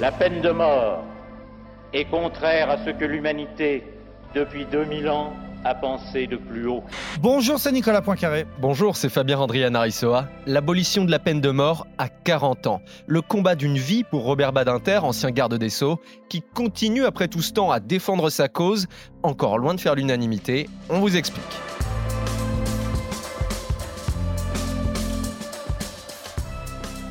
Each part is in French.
La peine de mort est contraire à ce que l'humanité, depuis 2000 ans, a pensé de plus haut. Bonjour, c'est Nicolas Poincaré. Bonjour, c'est Fabien Randrian Arissoa. L'abolition de la peine de mort à 40 ans. Le combat d'une vie pour Robert Badinter, ancien garde des Sceaux, qui continue après tout ce temps à défendre sa cause, encore loin de faire l'unanimité. On vous explique.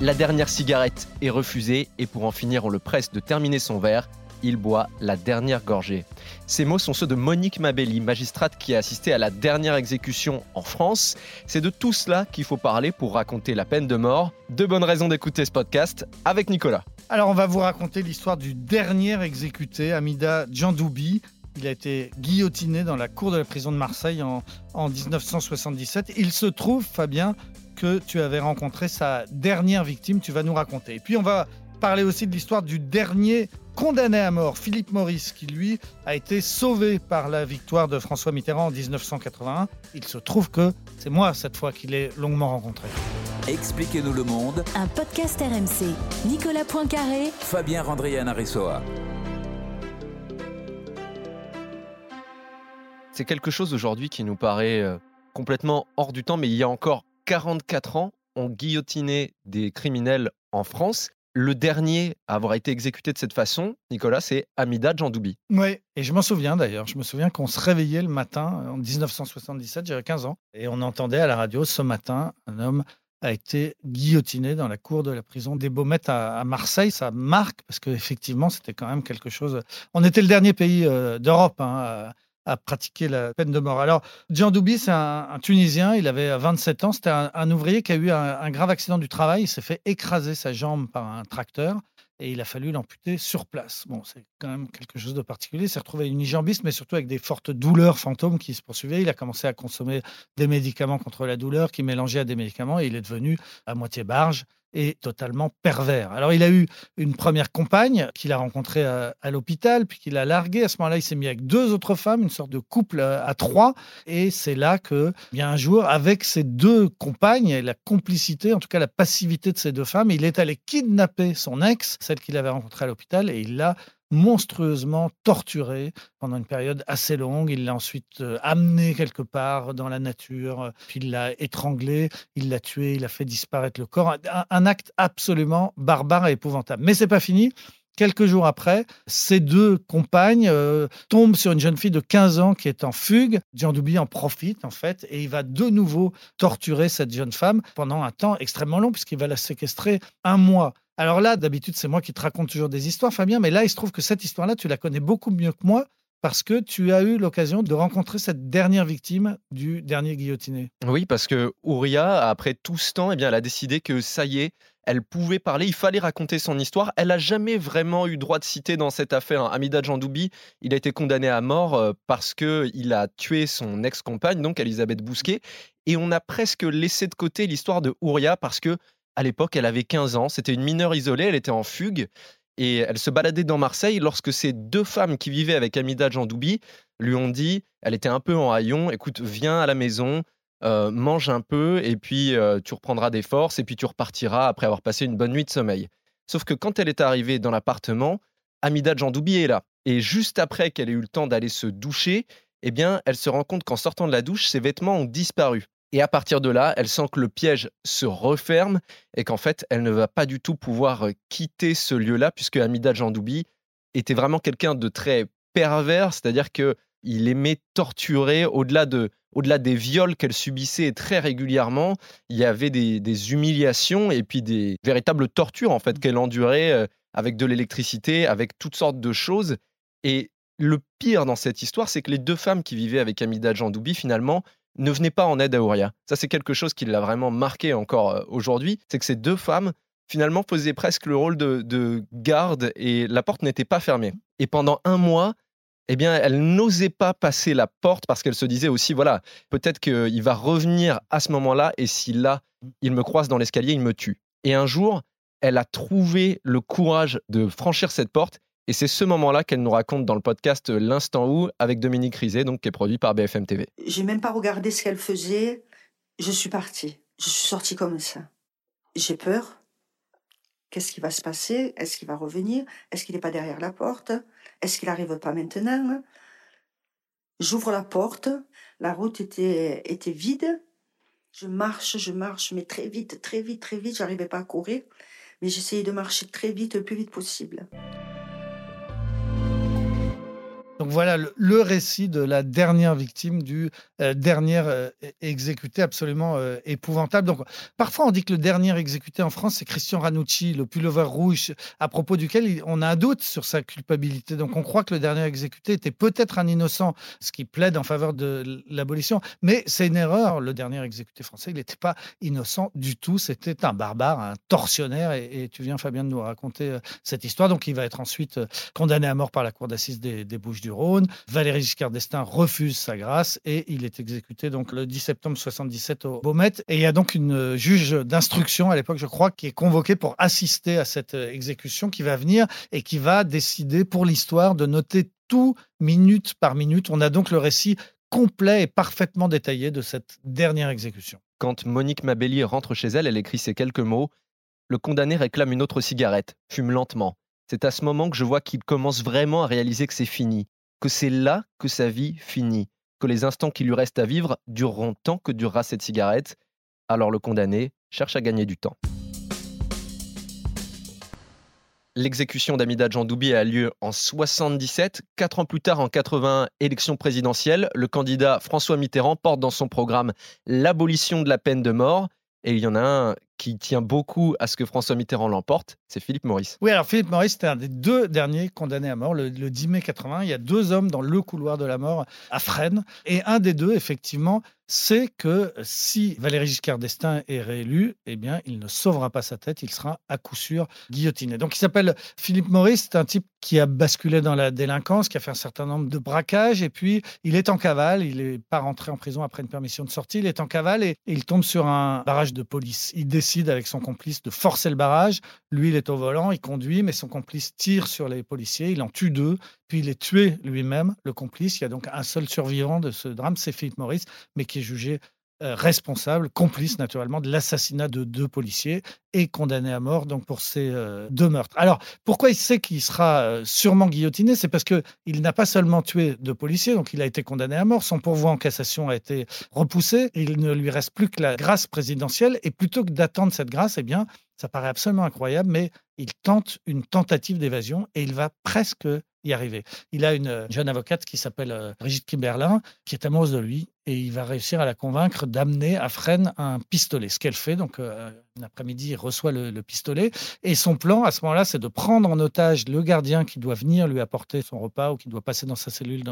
La dernière cigarette est refusée et pour en finir, on le presse de terminer son verre. Il boit la dernière gorgée. Ces mots sont ceux de Monique Mabelli, magistrate qui a assisté à la dernière exécution en France. C'est de tout cela qu'il faut parler pour raconter la peine de mort. Deux bonnes raisons d'écouter ce podcast avec Nicolas. Alors, on va vous raconter l'histoire du dernier exécuté, Amida Djandoubi. Il a été guillotiné dans la cour de la prison de Marseille en, en 1977. Il se trouve, Fabien, que tu avais rencontré sa dernière victime. Tu vas nous raconter. Et puis, on va parler aussi de l'histoire du dernier condamné à mort, Philippe Maurice, qui lui a été sauvé par la victoire de François Mitterrand en 1981. Il se trouve que c'est moi cette fois qui l'ai longuement rencontré. Expliquez-nous le monde. Un podcast RMC. Nicolas Poincaré. Fabien Randrian Aressoa. C'est quelque chose aujourd'hui qui nous paraît euh, complètement hors du temps, mais il y a encore 44 ans, on guillotinait des criminels en France. Le dernier à avoir été exécuté de cette façon, Nicolas, c'est Amida Djandoubi. Oui, et je m'en souviens d'ailleurs. Je me souviens qu'on se réveillait le matin en 1977, j'avais 15 ans, et on entendait à la radio ce matin un homme a été guillotiné dans la cour de la prison des Baumettes à, Marseille. Ça marque parce qu'effectivement, c'était quand même quelque chose. On était le dernier pays euh, d'Europe hein, à pratiquer la peine de mort. Alors, Jean Doubi, c'est un, Tunisien, il avait 27 ans, c'était un, ouvrier qui a eu un, grave accident du travail, il s'est fait écraser sa jambe par un tracteur et il a fallu l'amputer sur place. Bon, c'est quand même quelque chose de particulier. Il s'est retrouvé unijambiste, mais surtout avec des fortes douleurs fantômes qui se poursuivaient. Il a commencé à consommer des médicaments contre la douleur qui mélangeaient à des médicaments et il est devenu à moitié barge et totalement pervers. Alors il a eu une première compagne qu'il a rencontrée à, l'hôpital, puis qu'il a larguée. À ce moment-là, il s'est mis avec deux autres femmes, une sorte de couple à, trois. Et c'est là que, bien un jour, avec ces deux compagnes, et la complicité, en tout cas la passivité de ces deux femmes, il est allé kidnapper son ex, celle qu'il avait rencontrée à l'hôpital, et il l'a monstrueusement torturé pendant une période assez longue. Il l'a ensuite euh, amené quelque part dans la nature, puis il l'a étranglé, il l'a tué, il a fait disparaître le corps. Un, acte absolument barbare et épouvantable. Mais c'est pas fini. Quelques jours après, ces deux compagnes euh, tombent sur une jeune fille de 15 ans qui est en fugue. Jean Doubi en profite en fait et il va de nouveau torturer cette jeune femme pendant un temps extrêmement long puisqu'il va la séquestrer un mois. Alors là, d'habitude, c'est moi qui te raconte toujours des histoires, Fabien, mais là, il se trouve que cette histoire-là, tu la connais beaucoup mieux que moi parce que tu as eu l'occasion de rencontrer cette dernière victime du dernier guillotiné. Oui, parce que Ouria, après tout ce temps, eh bien, elle a décidé que ça y est, elle pouvait parler, il fallait raconter son histoire. Elle n'a jamais vraiment eu droit de citer dans cette affaire. Hein. Amida Jandoubi, il a été condamné à mort euh, parce qu'il a tué son ex-compagne, donc Elisabeth Bousquet. Et on a presque laissé de côté l'histoire de Ouria parce que à l'époque, elle avait 15 ans. C'était une mineure isolée. Elle était en fugue. Et elle se baladait dans Marseille lorsque ces deux femmes qui vivaient avec Amida Jandoubi lui ont dit, elle était un peu en haillon, écoute, viens à la maison, euh, mange un peu, et puis euh, tu reprendras des forces, et puis tu repartiras après avoir passé une bonne nuit de sommeil. Sauf que quand elle est arrivée dans l'appartement, Amida Jandoubi est là. Et juste après qu'elle ait eu le temps d'aller se doucher, eh bien, elle se rend compte qu'en sortant de la douche, ses vêtements ont disparu. Et à partir de là, elle sent que le piège se referme et qu'en fait, elle ne va pas du tout pouvoir euh, quitter ce lieu-là, puisque Amida Jandoubi était vraiment quelqu'un de très pervers, c'est-à-dire que il aimait torturer au-delà de au-delà des viols qu'elle subissait très régulièrement, il y avait des, humiliations et puis des véritables tortures en fait mmh. qu'elle endurait euh, avec de l'électricité, avec toutes sortes de choses. Et le pire dans cette histoire, c'est que les deux femmes qui vivaient avec Amida Jandoubi, finalement, ne venait pas en aide à Ouria. Ça, c'est quelque chose qui l'a vraiment marqué encore euh, aujourd'hui. C'est que ces deux femmes, finalement, faisaient presque le rôle de, garde et la porte n'était pas fermée. Et pendant un mois, eh bien, elle n'osait pas passer la porte parce qu'elle se disait aussi, voilà, peut-être qu'il va revenir à ce moment-là et si là, il me croise dans l'escalier, il me tue. Et un jour, elle a trouvé le courage de franchir cette porte et c'est ce moment-là qu'elle nous raconte dans le podcast L'Instant où avec Dominique Rizet, donc qui est produit par BFM TV. J'ai même pas regardé ce qu'elle faisait. Je suis partie. Je suis sortie comme ça. J'ai peur. Qu'est-ce qui va se passer? Est-ce qu'il va revenir? Est-ce qu'il n'est pas derrière la porte? Est-ce qu'il n'arrive pas maintenant? J'ouvre la porte, la route était, était vide. Je marche, je marche, mais très vite, très vite, très vite. J'arrivais pas à courir, mais j'essayais de marcher très vite, le plus vite possible. Donc voilà le, récit de la dernière victime du euh, dernier euh, exécuté absolument euh, épouvantable. Donc parfois on dit que le dernier exécuté en France c'est Christian Ranucci, le pullover rouge, à propos duquel on a un doute sur sa culpabilité. Donc on croit que le dernier exécuté était peut-être un innocent, ce qui plaide en faveur de l'abolition. Mais c'est une erreur. Le dernier exécuté français, il n'était pas innocent du tout. C'était un barbare, un tortionnaire. Et, tu viens Fabien de nous raconter cette histoire. Donc il va être ensuite condamné à mort par la cour d'assises des, des Bouches-du-Rhône. Valéry Giscard d'Estaing refuse sa grâce et il est exécuté donc le 10 septembre 77 au Beaumet. Et il y a donc une juge d'instruction à l'époque, je crois, qui est convoquée pour assister à cette euh, exécution qui va venir et qui va décider pour l'histoire de noter tout minute par minute. On a donc le récit complet et parfaitement détaillé de cette dernière exécution. Quand Monique Mabellier rentre chez elle, elle écrit ces quelques mots. Le condamné réclame une autre cigarette, fume lentement. C'est à ce moment que je vois qu'il commence vraiment à réaliser que c'est fini, que c'est là que sa vie finit, que les instants qui lui restent à vivre dureront tant que durera cette cigarette. Alors le condamné cherche à gagner du temps. L'exécution d'Amida Djandoubi a lieu en 77. Quatre ans plus tard, en 81, élection présidentielle, le candidat François Mitterrand porte dans son programme l'abolition de la peine de mort. Et il y en a un qui tient beaucoup à ce que François Mitterrand l'emporte, c'est Philippe Maurice. Oui, alors Philippe Maurice, c'était un des deux derniers condamnés à mort, le, le 10 mai 80. Il y a deux hommes dans le couloir de la mort à Fresnes. Et un des deux, effectivement, c'est que si Valéry Giscard d'Estaing est réélu, eh bien, il ne sauvera pas sa tête, il sera à coup sûr guillotiné. Donc, il s'appelle Philippe Maurice, c'est un type qui a basculé dans la délinquance, qui a fait un certain nombre de braquages, et puis il est en cavale, il n'est pas rentré en prison après une permission de sortie, il est en cavale et, et il tombe sur un barrage de police. Il décide avec son complice de forcer le barrage, lui il est au volant, il conduit, mais son complice tire sur les policiers, il en tue deux, puis il est tué lui-même, le complice. Il y a donc un seul survivant de ce drame, c'est Philippe Maurice, mais qui est jugé responsable, complice naturellement de l'assassinat de deux policiers et condamné à mort donc pour ces euh, deux meurtres. Alors pourquoi il sait qu'il sera euh, sûrement guillotiné? C'est parce que il n'a pas seulement tué deux policiers, donc il a été condamné à mort. Son pourvoi en cassation a été repoussé. Il ne lui reste plus que la grâce présidentielle et plutôt que d'attendre cette grâce, eh bien ça paraît absolument incroyable, mais il tente une tentative d'évasion et il va presque y arriver. Il a une jeune avocate qui s'appelle euh, Brigitte Kimberlin, qui est amoureuse de lui, et il va réussir à la convaincre d'amener à Fresnes un pistolet. Ce qu'elle fait, donc euh, un après-midi, il reçoit le, le, pistolet, et son plan à ce moment-là, c'est de prendre en otage le gardien qui doit venir lui apporter son repas ou qui doit passer dans sa cellule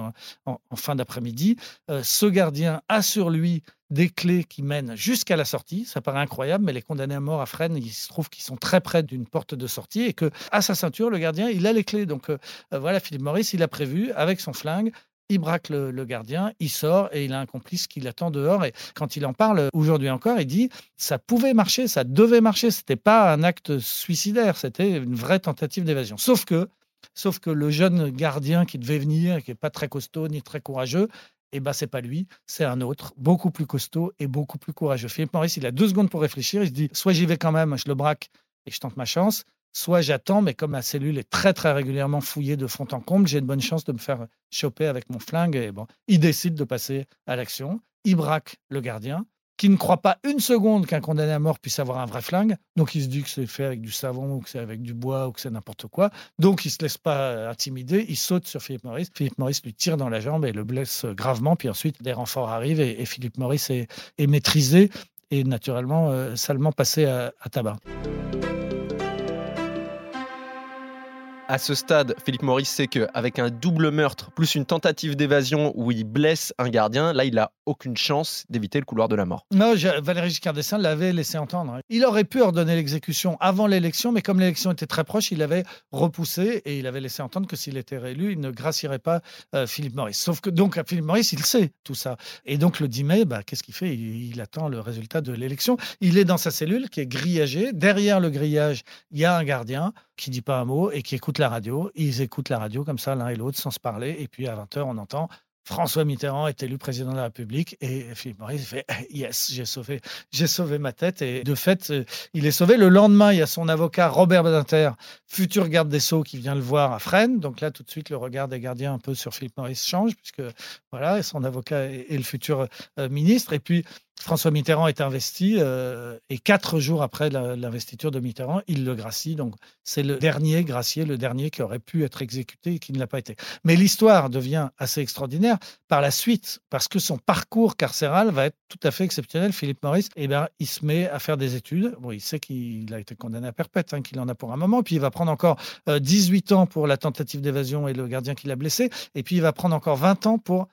en, fin d'après-midi. Euh, ce gardien a sur lui des clés qui mènent jusqu'à la sortie. Ça paraît incroyable, mais les condamnés à mort à Fresnes, il se trouve qu'ils sont très près d'une porte de sortie et que à sa ceinture, le gardien, il a les clés. Donc euh, voilà, Philippe Maurice, il a prévu avec son flingue. Il braque le, gardien, il sort et il a un complice qui l'attend dehors. Et quand il en parle aujourd'hui encore, il dit ça pouvait marcher, ça devait marcher. C'était pas un acte suicidaire, c'était une vraie tentative d'évasion. Sauf que, sauf que le jeune gardien qui devait venir, qui est pas très costaud ni très courageux, eh ben c'est pas lui, c'est un autre, beaucoup plus costaud et beaucoup plus courageux. Philippe Maurice, il a deux secondes pour réfléchir. Il se dit soit j'y vais quand même, je le braque et je tente ma chance, soit j'attends, mais comme ma cellule est très très régulièrement fouillée de fond en comble, j'ai une bonne chance de me faire choper avec mon flingue. Et bon, il décide de passer à l'action. Il braque le gardien, qui ne croit pas une seconde qu'un condamné à mort puisse avoir un vrai flingue. Donc il se dit que c'est fait avec du savon ou que c'est avec du bois ou que c'est n'importe quoi. Donc il se laisse pas intimider, il saute sur Philippe Maurice. Philippe Maurice lui tire dans la jambe et le blesse gravement. Puis ensuite des renforts arrivent et, Philippe Maurice est, maîtrisé et naturellement euh, salement passé à tabac. À ce stade, Philippe Maurice sait qu'avec un double meurtre plus une tentative d'évasion où il blesse un gardien, là, il n'a aucune chance d'éviter le couloir de la mort. Non, Valéry Giscard d'Estaing l'avait laissé entendre. Il aurait pu ordonner l'exécution avant l'élection, mais comme l'élection était très proche, il avait repoussé et il avait laissé entendre que s'il était réélu, il ne gracierait pas euh, Philippe Maurice. Sauf que donc Philippe Maurice, il sait tout ça. Et donc le 10 mai, bah, qu'est-ce qu'il fait? Il, il attend le résultat de l'élection. Il est dans sa cellule qui est grillagée. Derrière le grillage, il y a un gardien qui dit pas un mot et qui écoute la radio. Ils écoutent la radio comme ça l'un et l'autre sans se parler. Et puis à 20h, on entend François Mitterrand est élu président de la République et Philippe Maurice fait yes, j'ai sauvé, j'ai sauvé ma tête et de fait, euh, il est sauvé. Le lendemain, il y a son avocat Robert Badinter, futur garde des Sceaux, qui vient le voir à Fresnes. Donc là, tout de suite, le regard des gardiens un peu sur Philippe Maurice change puisque voilà, son avocat est, le futur euh, ministre. Et puis François Mitterrand est investi euh, et quatre jours après l'investiture de Mitterrand, il le gracie. Donc c'est le dernier gracié, le dernier qui aurait pu être exécuté et qui ne l'a pas été. Mais l'histoire devient assez extraordinaire par la suite parce que son parcours carcéral va être tout à fait exceptionnel. Philippe Maurice, eh ben, il se met à faire des études. Bon, il sait qu'il a été condamné à perpète, hein, qu'il en a pour un moment. Puis il va prendre encore 18 euh, ans pour la tentative d'évasion et le gardien qui l'a blessé. Et puis il va prendre encore 20 ans pour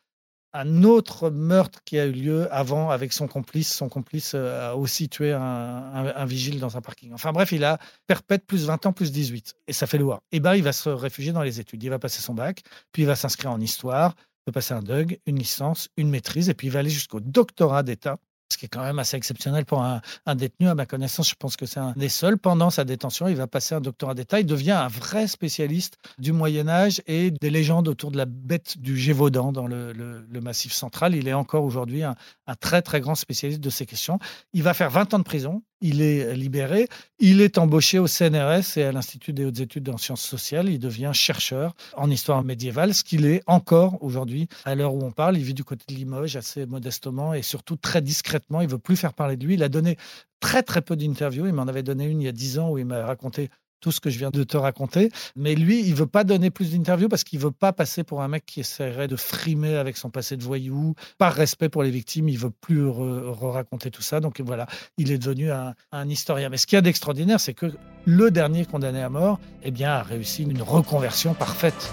un autre meurtre qui a eu lieu avant avec son complice. Son complice euh, a aussi tué un, vigile dans un parking. Enfin bref, il a perpète plus 20 ans plus 18. Et ça fait loin. Et bien, il va se réfugier dans les études. Il va passer son bac, puis il va s'inscrire en histoire, il va passer un DUG, une licence, une maîtrise, et puis il va aller jusqu'au doctorat d'État ce qui est quand même assez exceptionnel pour un, détenu. À ma connaissance, je pense que c'est un des seuls. Pendant sa détention, il va passer un doctorat d'État. Il devient un vrai spécialiste du Moyen Âge et des légendes autour de la bête du Gévaudan dans le, Massif central. Il est encore aujourd'hui un, un, très très grand spécialiste de ces questions. Il va faire 20 ans de prison il est libéré. Il est embauché au CNRS et à l'Institut des hautes études en sciences sociales. Il devient chercheur en histoire médiévale, ce qu'il est encore aujourd'hui, à l'heure où on parle. Il vit du côté de Limoges assez modestement et surtout très discrètement. Il veut plus faire parler de lui. Il a donné très très peu d'interviews. Il m'en avait donné une il y a dix ans où il m'a raconté tout ce que je viens de te raconter. Mais lui, il veut pas donner plus d'interviews parce qu'il veut pas passer pour un mec qui essaierait de frimer avec son passé de voyou. Par respect pour les victimes, il veut plus raconter tout ça. Donc voilà, il est devenu un, historien. Mais ce qu'il y a d'extraordinaire, c'est que le dernier condamné à mort, eh bien, a réussi une reconversion parfaite.